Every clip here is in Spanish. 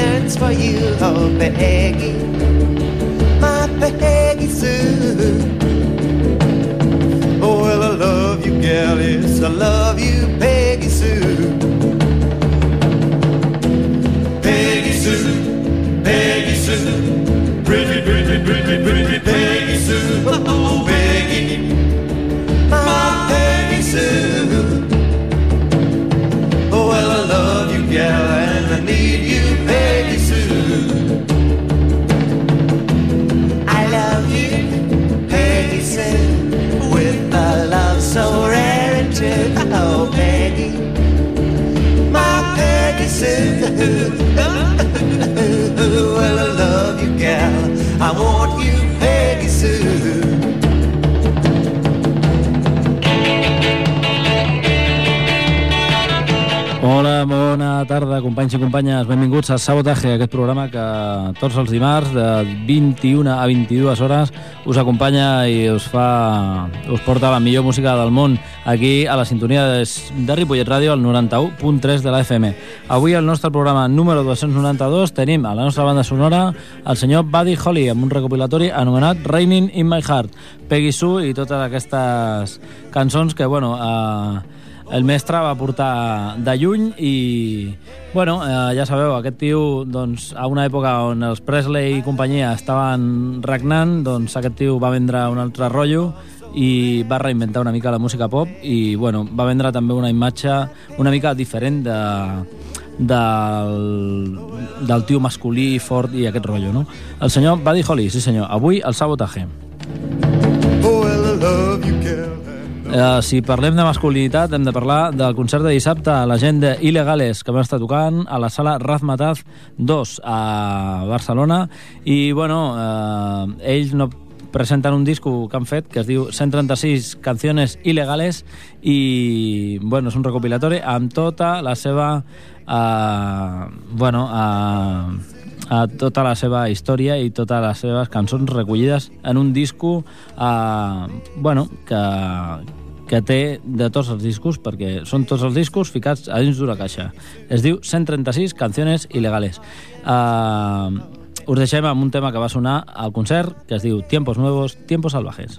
Yearns for you, oh, Peggy. My Peggy Sue. Oh, well, I love you, gal, I love you, Peggy Sue. Peggy Sue, Peggy Sue, pretty, pretty, pretty, pretty Peggy Sue. Oh, Peggy, my Peggy Sue. Oh, well, I love you, gal, Sue. well, I love you, gal. I want you, Peggy Sue. Bona tarda, companys i companyes. Benvinguts a Sabotaje, aquest programa que tots els dimarts de 21 a 22 hores us acompanya i us fa us porta la millor música del món aquí a la sintonia de, de Ripollet Ràdio al 91.3 de la FM. Avui al nostre programa número 292 tenim a la nostra banda sonora el senyor Buddy Holly amb un recopilatori anomenat Raining in My Heart, Peggy Sue i totes aquestes cançons que, bueno, eh, el mestre va portar de lluny i, bueno, eh, ja sabeu, aquest tio, doncs, a una època on els Presley i companyia estaven regnant, doncs aquest tio va vendre un altre rotllo i va reinventar una mica la música pop i, bueno, va vendre també una imatge una mica diferent de, del, del tio masculí, fort i aquest rotllo, no? El senyor Buddy Holly, sí senyor, avui el sabotaje. Oh, well, I love you, gal. Eh, si parlem de masculinitat, hem de parlar del concert de dissabte a la gent de Il·legales, que van estar tocant a la sala Razmataz 2 a Barcelona. I, bueno, eh, ells no presenten un disco que han fet que es diu 136 canciones il·legales i, bueno, és un recopilatori amb tota la seva... Eh, bueno, eh, a tota la seva història i totes les seves cançons recollides en un disco eh, bueno, que, que té de tots els discos, perquè són tots els discos ficats a dins d'una caixa. Es diu 136 canciones ilegales. Uh, us deixem amb un tema que va sonar al concert, que es diu Tiempos Nuevos, Tiempos Salvajes.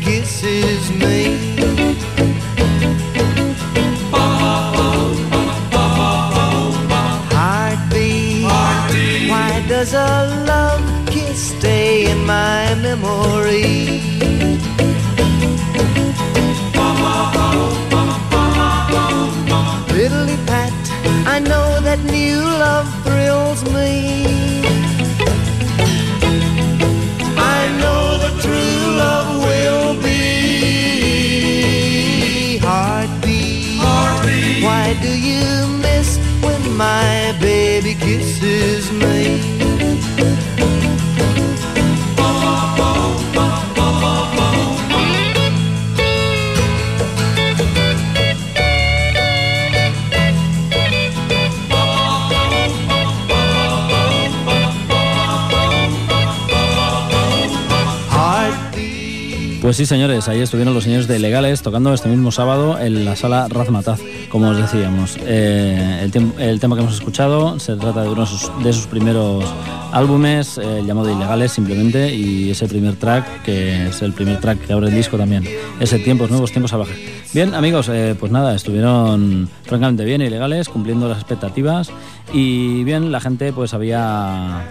Kisses me? My baby kisses me? Pues sí, señores, ahí estuvieron los señores de Legales tocando este mismo sábado en la sala Razmataz, como os decíamos. Eh, el, el tema que hemos escuchado se trata de uno de sus, de sus primeros álbumes, eh, llamado Ilegales simplemente, y ese primer track, que es el primer track que abre el disco también, ese Tiempos Nuevos, Tiempos Salvajes. Bien, amigos, eh, pues nada, estuvieron francamente bien Ilegales, cumpliendo las expectativas, y bien, la gente pues había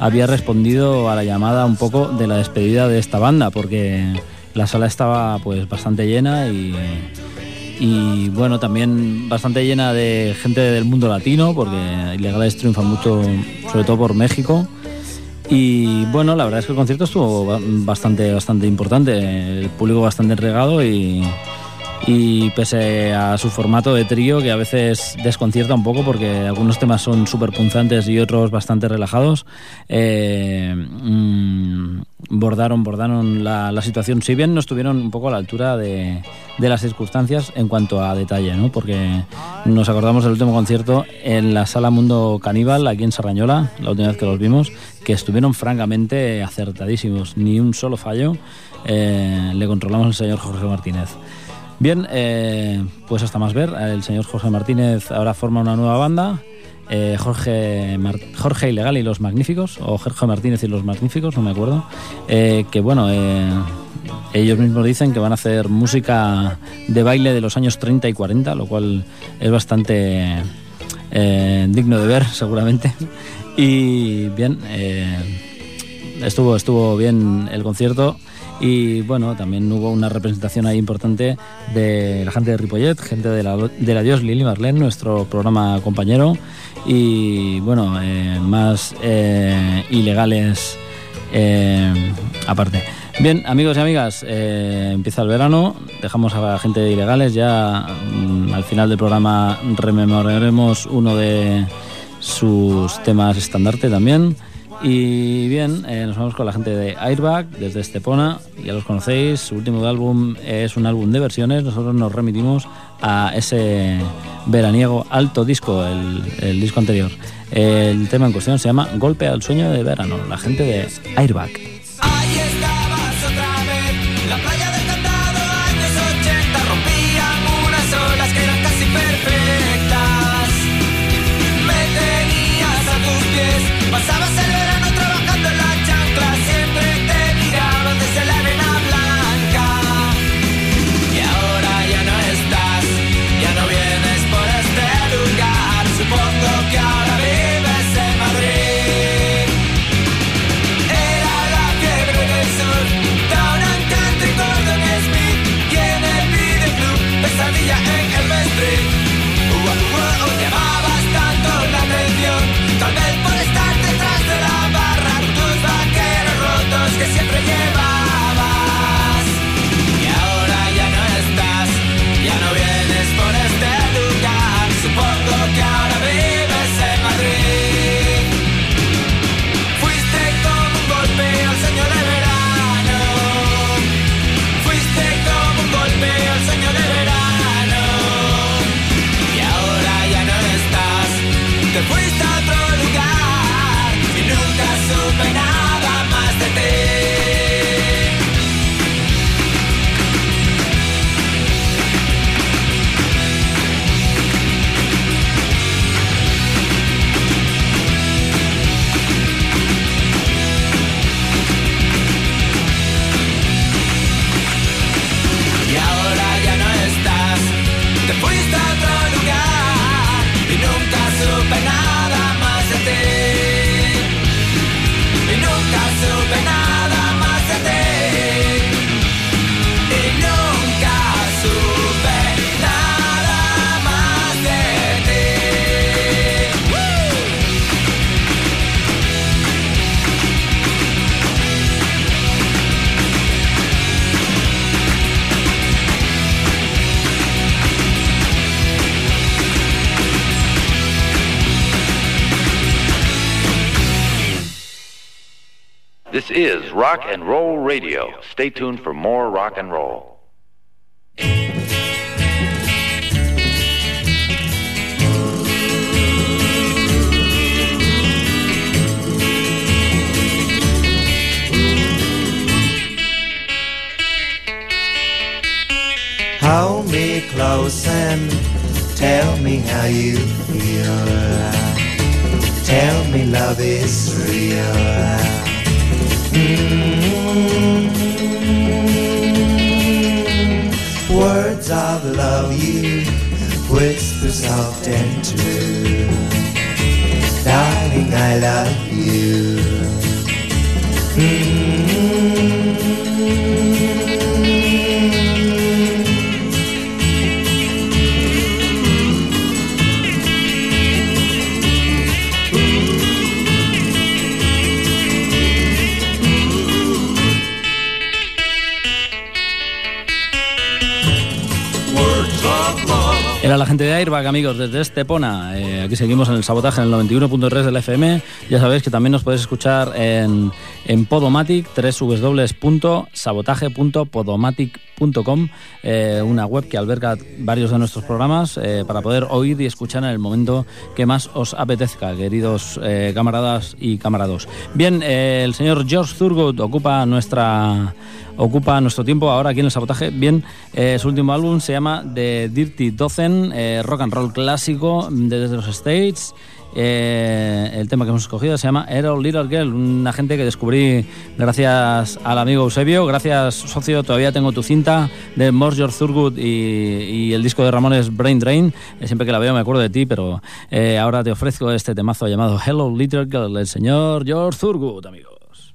había respondido a la llamada un poco de la despedida de esta banda, porque la sala estaba pues bastante llena y, bueno, también bastante llena de gente del mundo latino, porque Ilegales triunfan mucho, sobre todo por México. Y bueno, la verdad es que el concierto estuvo ba- bastante, bastante importante, el público bastante regado y, y pese a su formato de trío que a veces desconcierta un poco porque algunos temas son súper punzantes y otros bastante relajados, eh, mm, bordaron, bordaron la, la situación, si bien no estuvieron un poco a la altura de, las circunstancias en cuanto a detalle, ¿no? porque nos acordamos del último concierto en la sala Mundo Caníbal aquí en Sarrañola, la última vez que los vimos, que estuvieron francamente acertadísimos, ni un solo fallo eh, le controlamos al señor Jorge Martínez. Bien, eh, pues hasta más ver. El señor Jorge Martínez ahora forma una nueva banda. eh, Jorge, Jorge Ilegal y los Magníficos, o Jorge Martínez y los Magníficos, no me acuerdo. eh, que bueno, ellos mismos dicen que van a hacer música de baile de los años 30 y 40, lo cual es bastante digno de ver, seguramente. Y bien, estuvo, estuvo bien el concierto. Y bueno, también hubo una representación ahí importante de la gente de Ripollet, gente de la, de la Dios Lili Marlene, nuestro programa compañero. Y bueno, eh, más eh, ilegales eh, aparte. Bien, amigos y amigas, empieza el verano, dejamos a la gente de ilegales, ya mm, al final del programa rememoraremos uno de sus temas estandarte también. Y bien, eh, nos vamos con la gente de Airbag desde Estepona, ya los conocéis, su último álbum es un álbum de versiones, nosotros nos remitimos a ese veraniego alto disco, el, el disco anterior. El tema en cuestión se llama Golpe al sueño de verano, la gente de Airbag. Madrid. This is Rock and Roll Radio. Stay tuned for more rock and roll. Hold me close and tell me how you feel. Tell me love is real. Words of love you whisper soft and true. Darling, I love you. Mm. Era la gente de Airbag, amigos, desde Estepona. Eh, aquí seguimos en el sabotaje en el 91.3 del FM. Ya sabéis que también nos podéis escuchar en, en Podomatic, www.sabotaje.podomatic.com, eh, una web que alberga varios de nuestros programas eh, para poder oír y escuchar en el momento que más os apetezca, queridos eh, camaradas y camarados. Bien, eh, el señor George Thurgood ocupa nuestra ocupa nuestro tiempo ahora aquí en el sabotaje. Bien, eh, su último álbum se llama The Dirty Dozen, eh, rock and roll clásico desde los States. Eh, el tema que hemos escogido se llama Hero Little Girl, una gente que descubrí gracias al amigo Eusebio. Gracias, socio, todavía tengo tu cinta de Morse George Thurgood y, y el disco de Ramones Brain Drain. Eh, siempre que la veo me acuerdo de ti, pero eh, ahora te ofrezco este temazo llamado Hello Little Girl, el señor George Thurgood, amigos.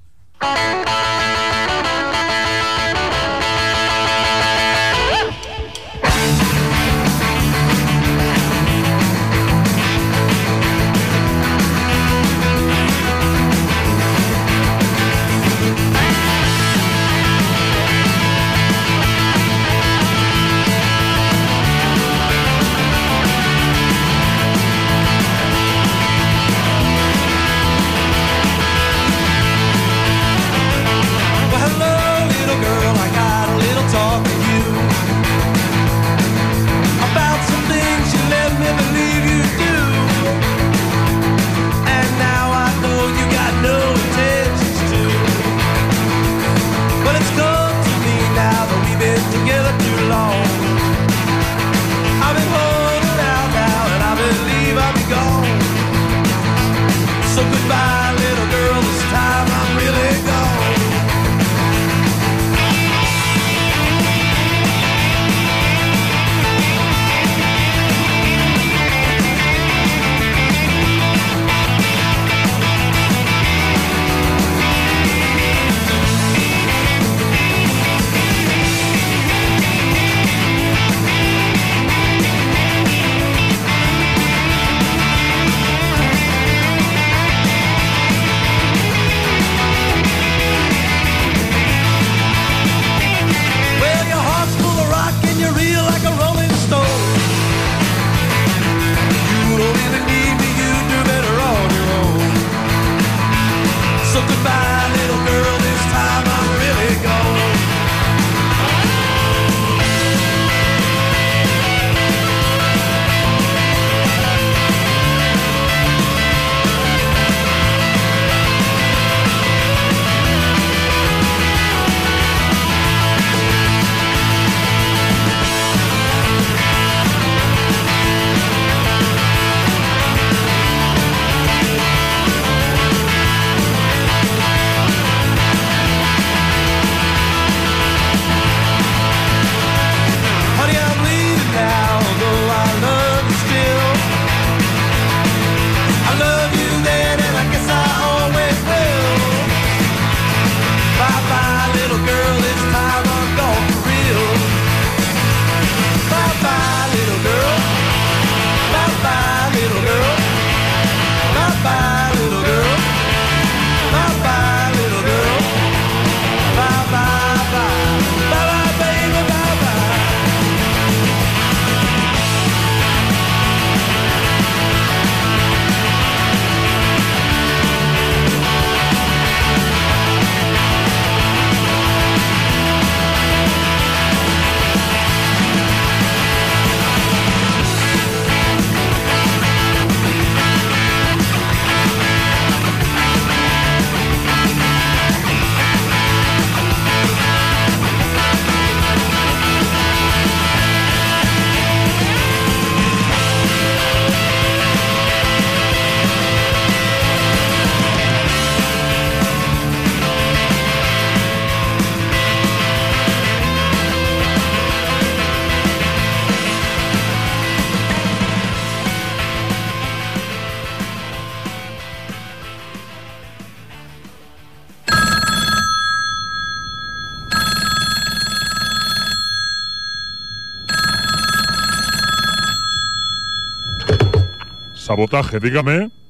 Sabotaje, dígame.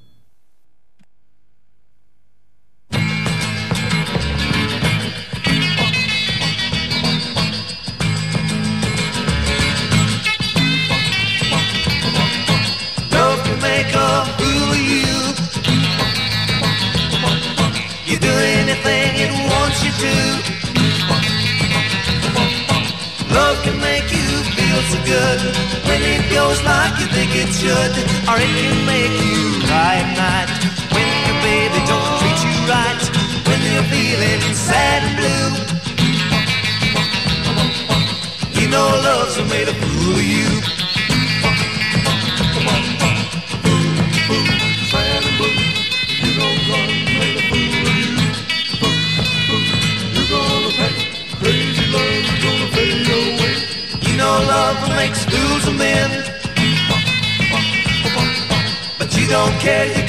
Like you think it should, or it can make you cry at night when your baby don't treat you right. When you're feeling sad and blue, you know love's made a fool of you. You know love makes fools of men. You don't care.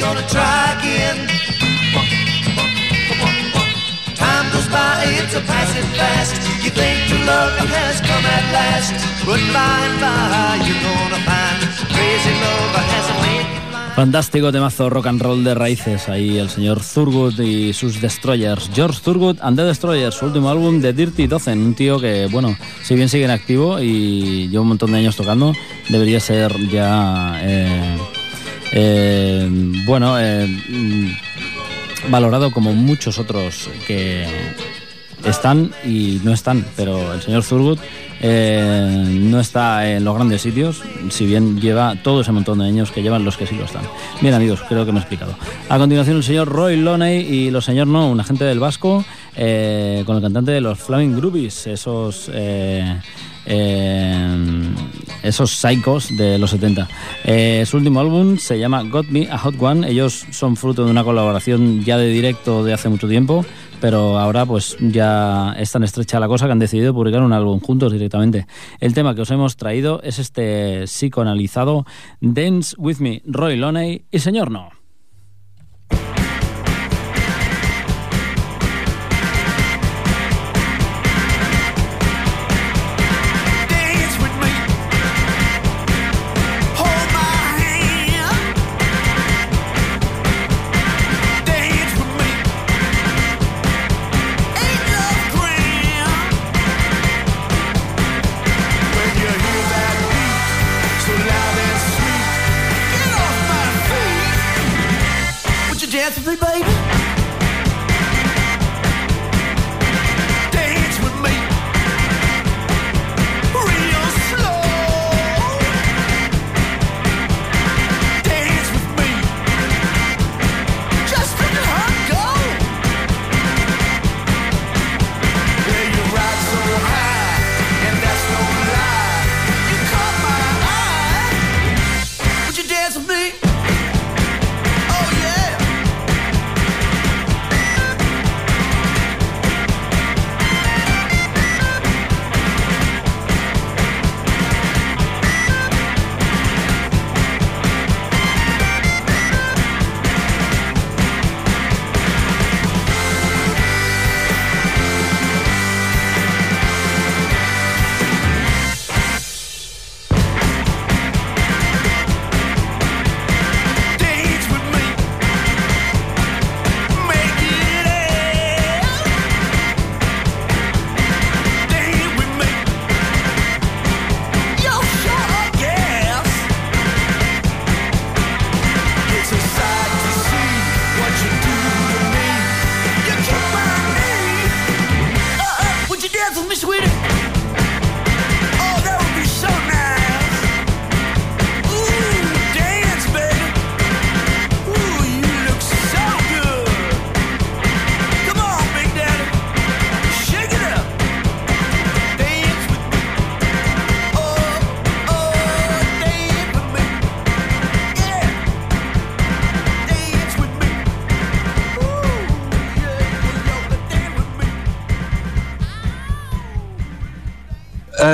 Fantástico temazo rock and roll de raíces. Ahí el señor Thurgood y sus Destroyers. George Thurgood and the Destroyers, su último álbum de Dirty Dozen. Un tío que, bueno, si bien sigue en activo y lleva un montón de años tocando, debería ser ya. eh, eh, bueno, eh, mm, valorado como muchos otros que están y no están, pero el señor Thurgood eh, no está en los grandes sitios, si bien lleva todo ese montón de años que llevan los que sí lo están. Bien amigos, creo que me he explicado. A continuación el señor Roy Loney y los señor No, un agente del Vasco, con el cantante de los Flaming Groovies, esos... eh, esos psychos de los 70. Eh, su último álbum se llama Got Me a Hot One. Ellos son fruto de una colaboración ya de directo de hace mucho tiempo, pero ahora pues ya es tan estrecha la cosa que han decidido publicar un álbum juntos directamente. El tema que os hemos traído es este psicoanalizado Dance With Me, Roy Loney y Señor No.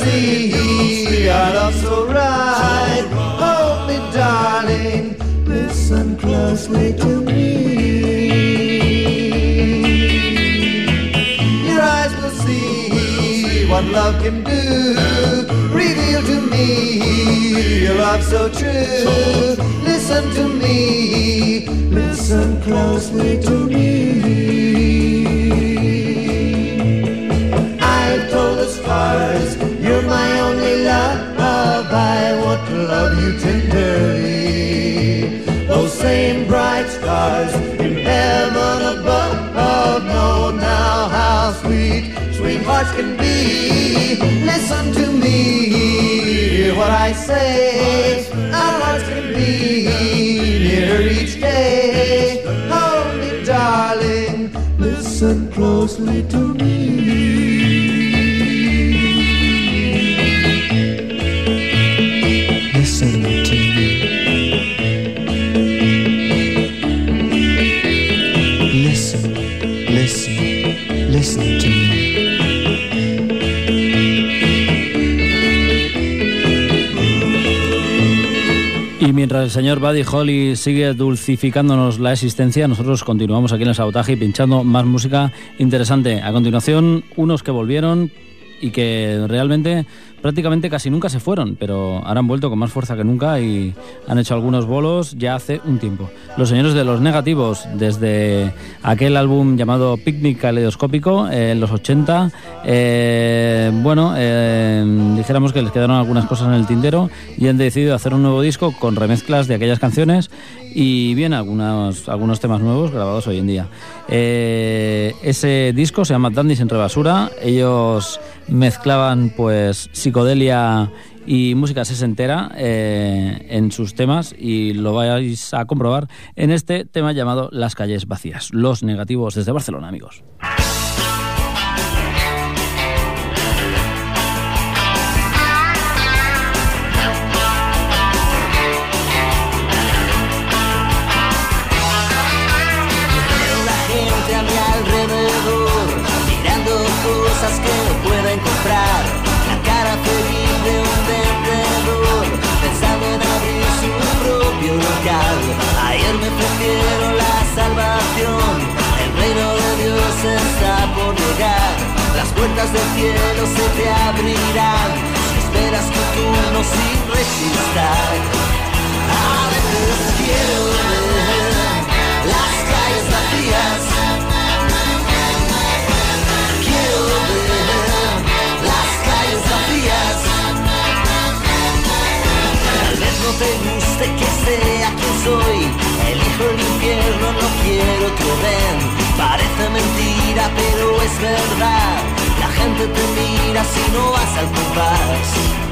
See our love so right. Hold me, darling, listen closely to me. Your eyes will see what love can do. Reveal to me your love so true. Listen to me, listen closely to me. I told the stars, my only love. I want to love you tenderly. Those same bright stars in heaven above. Know now how sweet, sweet hearts can be. Listen to me, hear what I say. Our hearts can be nearer each day. Hold me, darling, listen closely to me. Mientras el señor Buddy Holly sigue dulcificándonos la existencia, nosotros continuamos aquí en el sabotaje pinchando más música interesante. A continuación, unos que volvieron y que realmente prácticamente casi nunca se fueron, pero ahora han vuelto con más fuerza que nunca y han hecho algunos bolos ya hace un tiempo. Los señores de los negativos, desde aquel álbum llamado Picnic Caleidoscópico eh, en los 80, eh, bueno, eh, dijéramos que les quedaron algunas cosas en el tintero y han decidido hacer un nuevo disco con remezclas de aquellas canciones y bien algunos, algunos temas nuevos grabados hoy en día. Eh, ese disco se llama Dandys entre basura. Ellos mezclaban pues psicodelia y música sesentera eh, en sus temas y lo vais a comprobar en este tema llamado Las calles vacías. Los negativos desde Barcelona, amigos. Puertas del cielo se te abrirán, si esperas tu turno sin resistir. A veces quiero ver las calles vacías. Quiero ver las calles vacías. Tal vez no te guste que sea quien soy. Elijo el infierno, no quiero otro ven. Parece mentira, pero es verdad. Gente te mira si no vas al compás.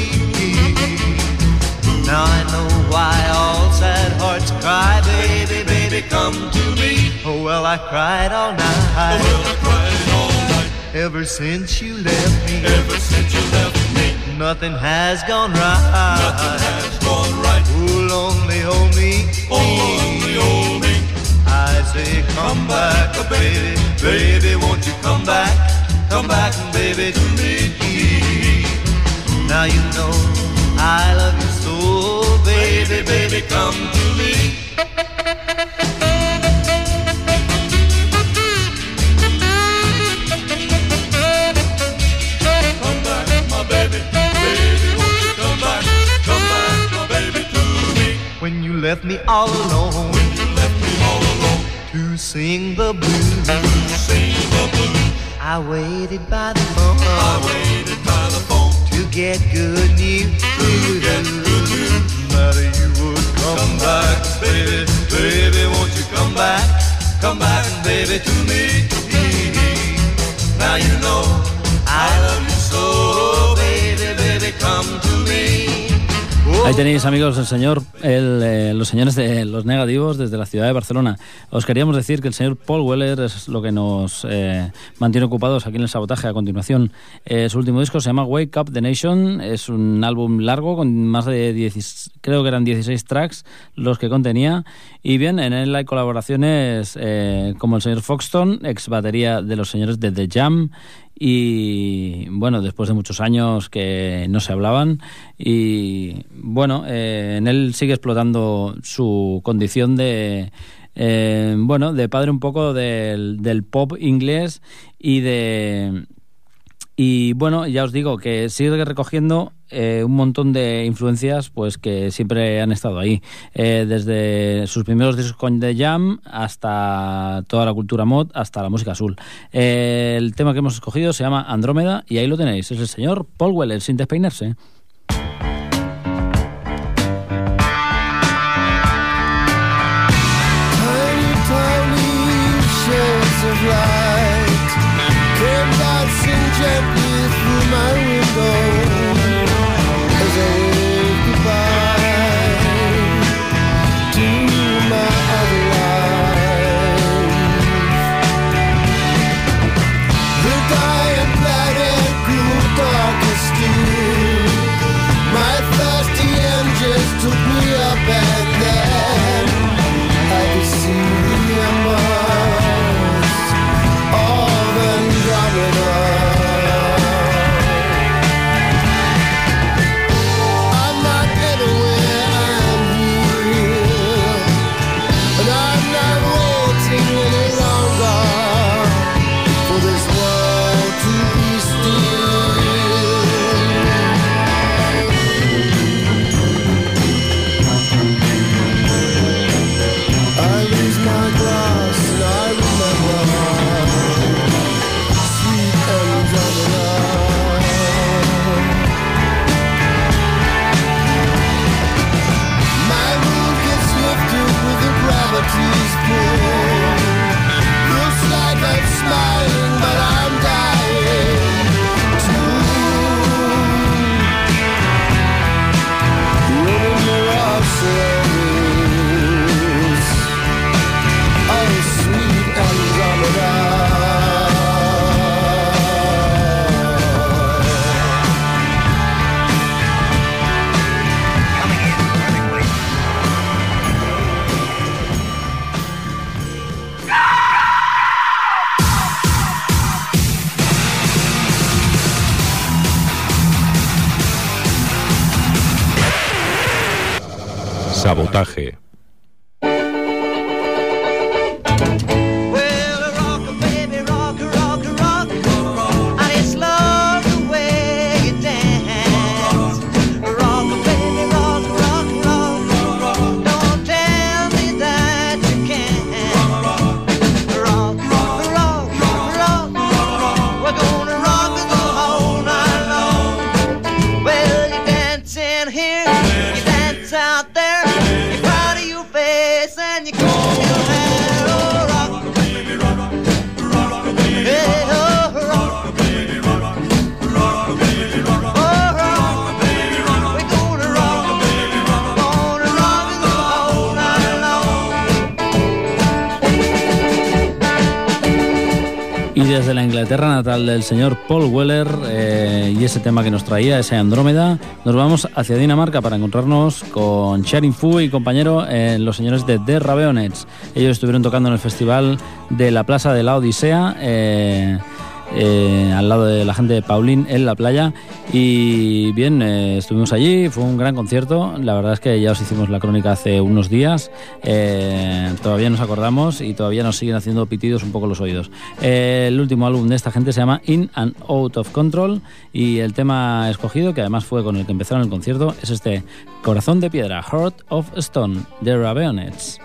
Now I know why all sad hearts cry, baby, baby, come to me. Oh well, I cried all night. Oh well, I cried all night. Ever since you left me. Ever since you left me. Nothing has gone right. Nothing has gone right. Oh, lonely, hold me. Oh, lonely, hold me. I say, come back, baby, baby, won't you come back? Come back, baby, to me. Now you know I love you so, baby, baby, come to me. Come back, my baby, baby, won't you come back? Come back, my baby, to me. When you left me all alone, when you left me all alone, to sing the blues, to sing the blues. I waited by the phone, I waited by the phone to get good news, to get good news that you would come, back, baby, baby, won't you come back, come back, baby, to me. Now you know I love you so, baby, baby, come to. Ahí tenéis, amigos, el señor, el, eh, los señores de los negativos desde la ciudad de Barcelona. Os queríamos decir que el señor Paul Weller es lo que nos eh, mantiene ocupados aquí en el sabotaje. A continuación, eh, su último disco se llama Wake Up the Nation. Es un álbum largo con más de 10, creo que eran 16 tracks los que contenía. Y bien, en él hay colaboraciones eh, como el señor Foxton, ex batería de los señores de The Jam y bueno, después de muchos años que no se hablaban y bueno, eh, en él sigue explotando su condición de eh, bueno, de padre un poco del, del pop inglés y de y bueno, ya os digo que sigue recogiendo eh, un montón de influencias pues que siempre han estado ahí. Eh, desde sus primeros discos con The Jam hasta toda la cultura mod, hasta la música azul. Eh, el tema que hemos escogido se llama Andrómeda y ahí lo tenéis. Es el señor Paul Weller, sin despeinarse. Desde la Inglaterra natal del señor Paul Weller eh, y ese tema que nos traía, ese Andrómeda, nos vamos hacia Dinamarca para encontrarnos con Sharing Fu y compañero en los señores de The Raveonets. Ellos estuvieron tocando en el festival de la Plaza de la Odisea. eh, eh, al lado de la gente de Paulín en la playa y bien, eh, estuvimos allí, fue un gran concierto, la verdad es que ya os hicimos la crónica hace unos días, eh, todavía nos acordamos y todavía nos siguen haciendo pitidos un poco los oídos. El último álbum de esta gente se llama In and Out of Control y el tema escogido, que además fue con el que empezaron el concierto, es este Corazón de Piedra, Heart of Stone, de Raveonets.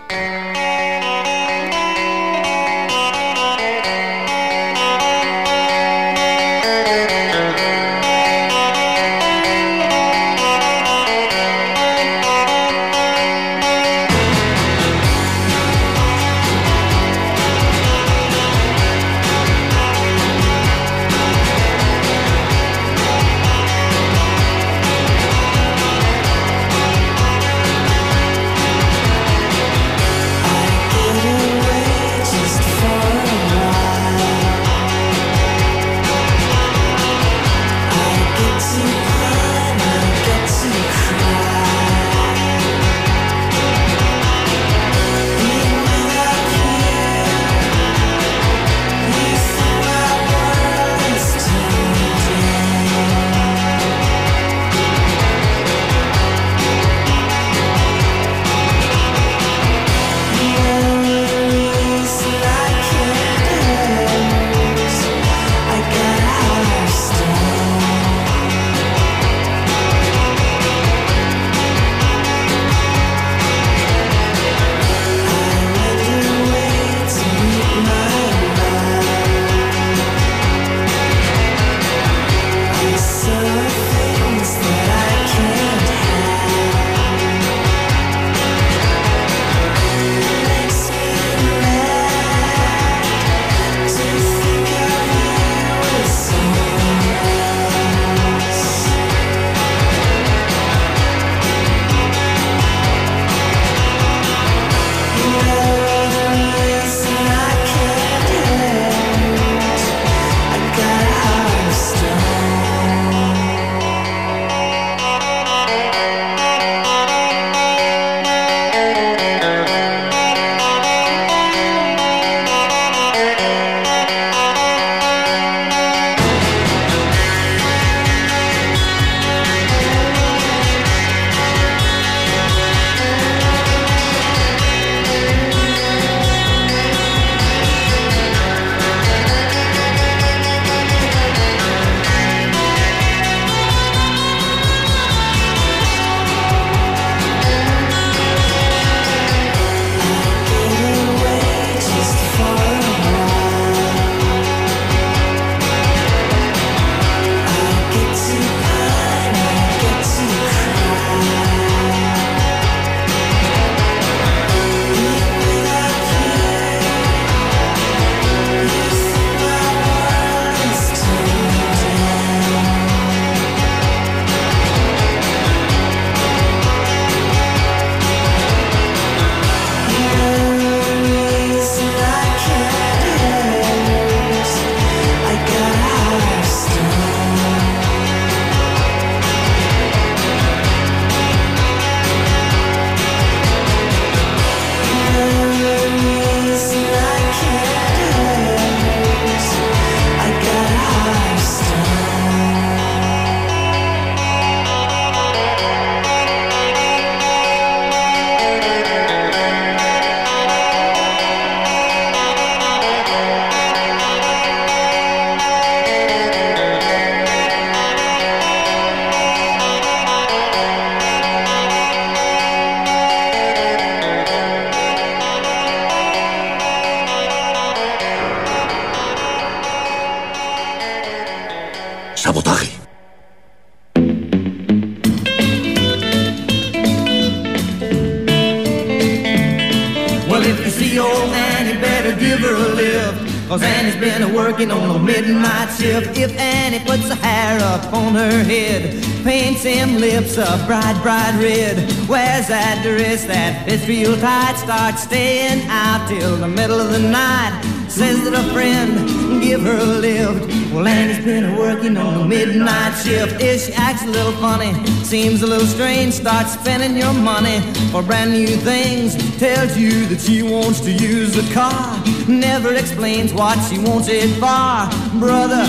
On her head, paints them lips a bright, bright red, wears that dress that fits real tight, starts staying out till the middle of the night. Says that a friend give her a lift. Well, Annie's been working on the midnight shift. If she acts a little funny, seems a little strange, starts spending your money for brand new things. Tells you that she wants to use the car. Never explains what she wants it for. Brother,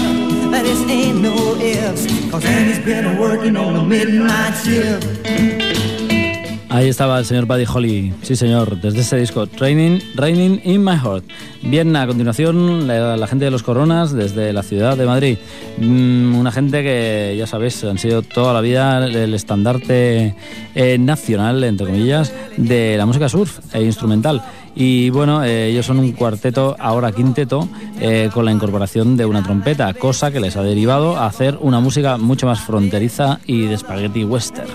Ahí estaba el señor Buddy Holly, sí señor, desde ese disco, Training, Raining in My Heart. Bien, a continuación, la, la gente de los Coronas desde la ciudad de Madrid. Mm, una gente que, ya sabéis, han sido toda la vida el estandarte eh, nacional, entre comillas, de la música surf e instrumental. Y bueno, eh, ellos son un cuarteto, ahora quinteto, eh, con la incorporación de una trompeta, cosa que les ha derivado a hacer una música mucho más fronteriza y de spaghetti western,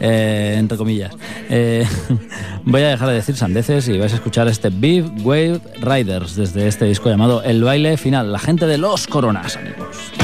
eh, entre comillas. Voy a dejar de decir sandeces y vais a escuchar este Big Wave Riders desde este disco llamado El baile final, la gente de los coronas, amigos.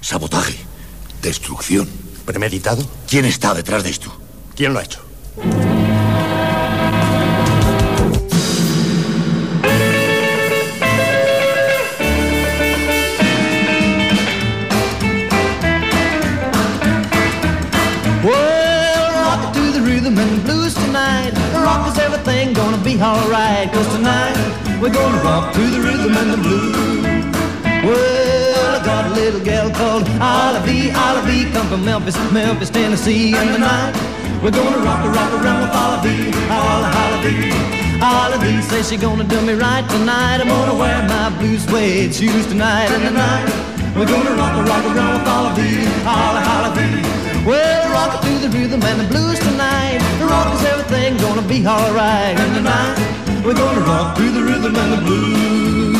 Sabotaje. Destrucción. ¿Premeditado? ¿Quién está detrás de esto? ¿Quién lo ha hecho? Alright. Cause tonight we're gonna rock to the rhythm and the blues. Got a little gal called Olive, Olive, come from Memphis, Memphis, Tennessee. And tonight We're gonna rock a rock around with Holiday, holla, holiday. Holiday says she gonna do me right tonight. I'm gonna wear my blue suede shoes tonight and tonight. We're gonna rock a rock around with Holiday, holla, holiday. Well, rock to the rhythm and the blues tonight. The rock is everything gonna be alright. And tonight, we're gonna rock to the rhythm and the blues.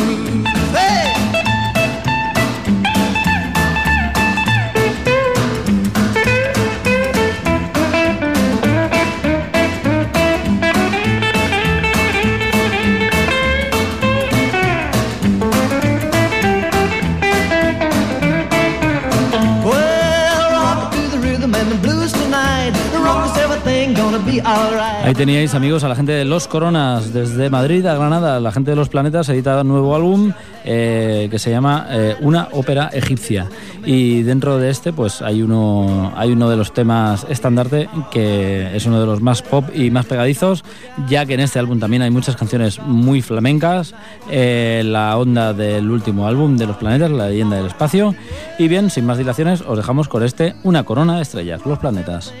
Ahí teníais, amigos, a la gente de Los Coronas, desde Madrid a Granada. La gente de Los Planetas edita un nuevo álbum eh, que se llama eh, Una ópera egipcia. Y dentro de este, pues hay uno, hay uno de los temas estandarte que es uno de los más pop y más pegadizos, ya que en este álbum también hay muchas canciones muy flamencas. eh, la onda del último álbum de Los Planetas, La leyenda del espacio. Y bien, sin más dilaciones, os dejamos con este Una corona de estrellas, Los Planetas.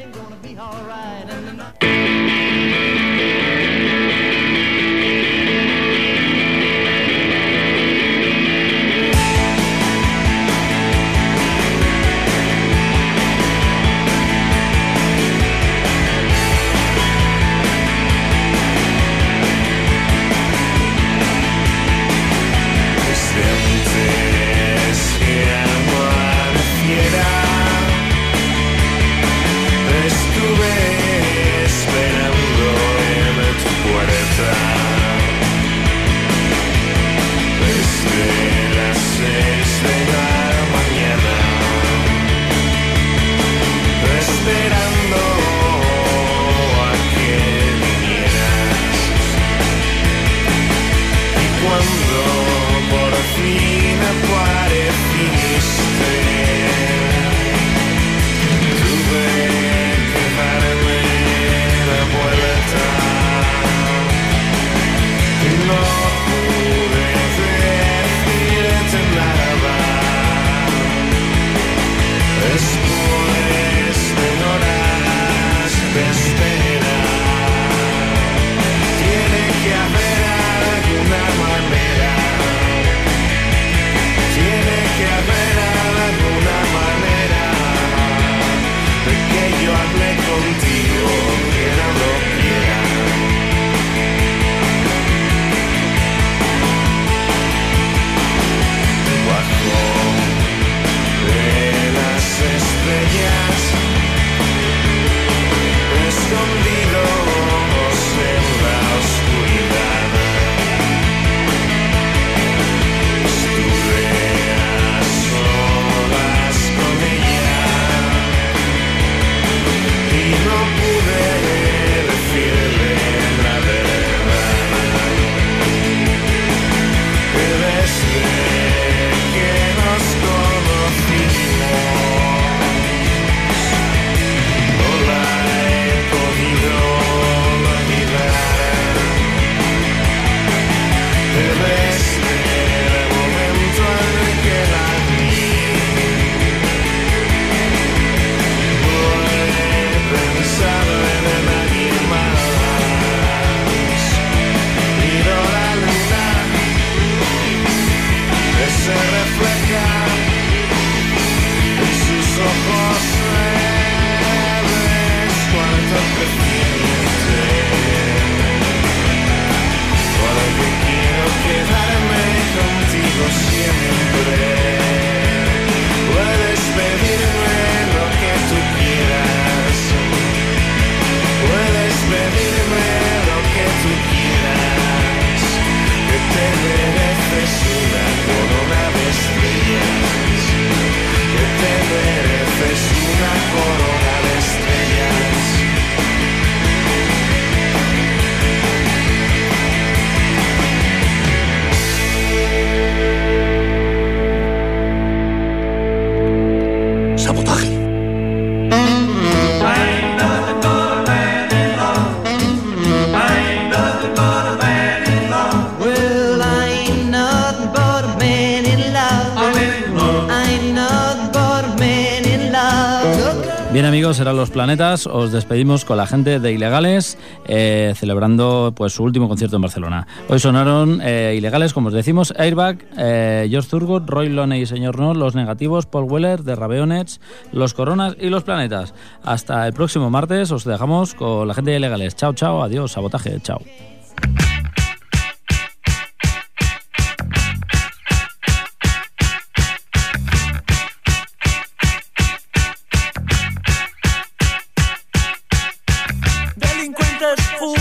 Os despedimos con la gente de Ilegales, eh, celebrando pues su último concierto en Barcelona. Hoy sonaron eh, Ilegales, como os decimos, Airbag, eh, George Thurgood, Roy Loney y Señor No, Los Negativos, Paul Weller, The Rabeonets, Los Coronas y Los Planetas. Hasta el próximo martes os dejamos con la gente de Ilegales. Chao, chao, adiós, sabotaje, chao.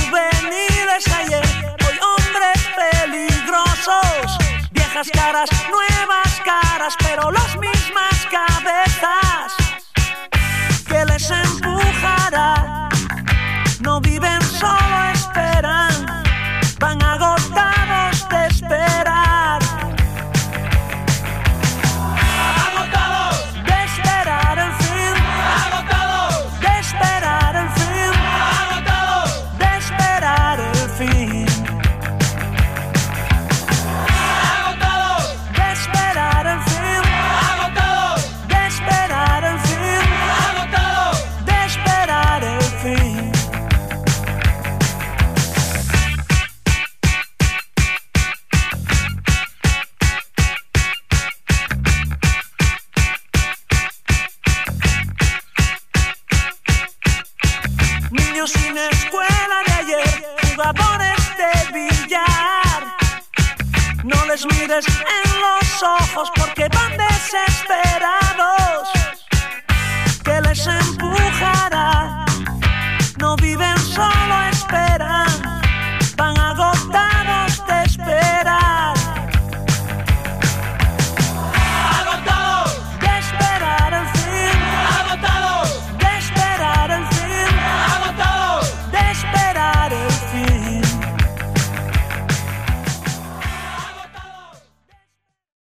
Juveniles ayer, hoy hombres peligrosos. Viejas caras, nuevas caras, pero las mismas cabezas. que les empujará? No viven, solo esperan. Van agotados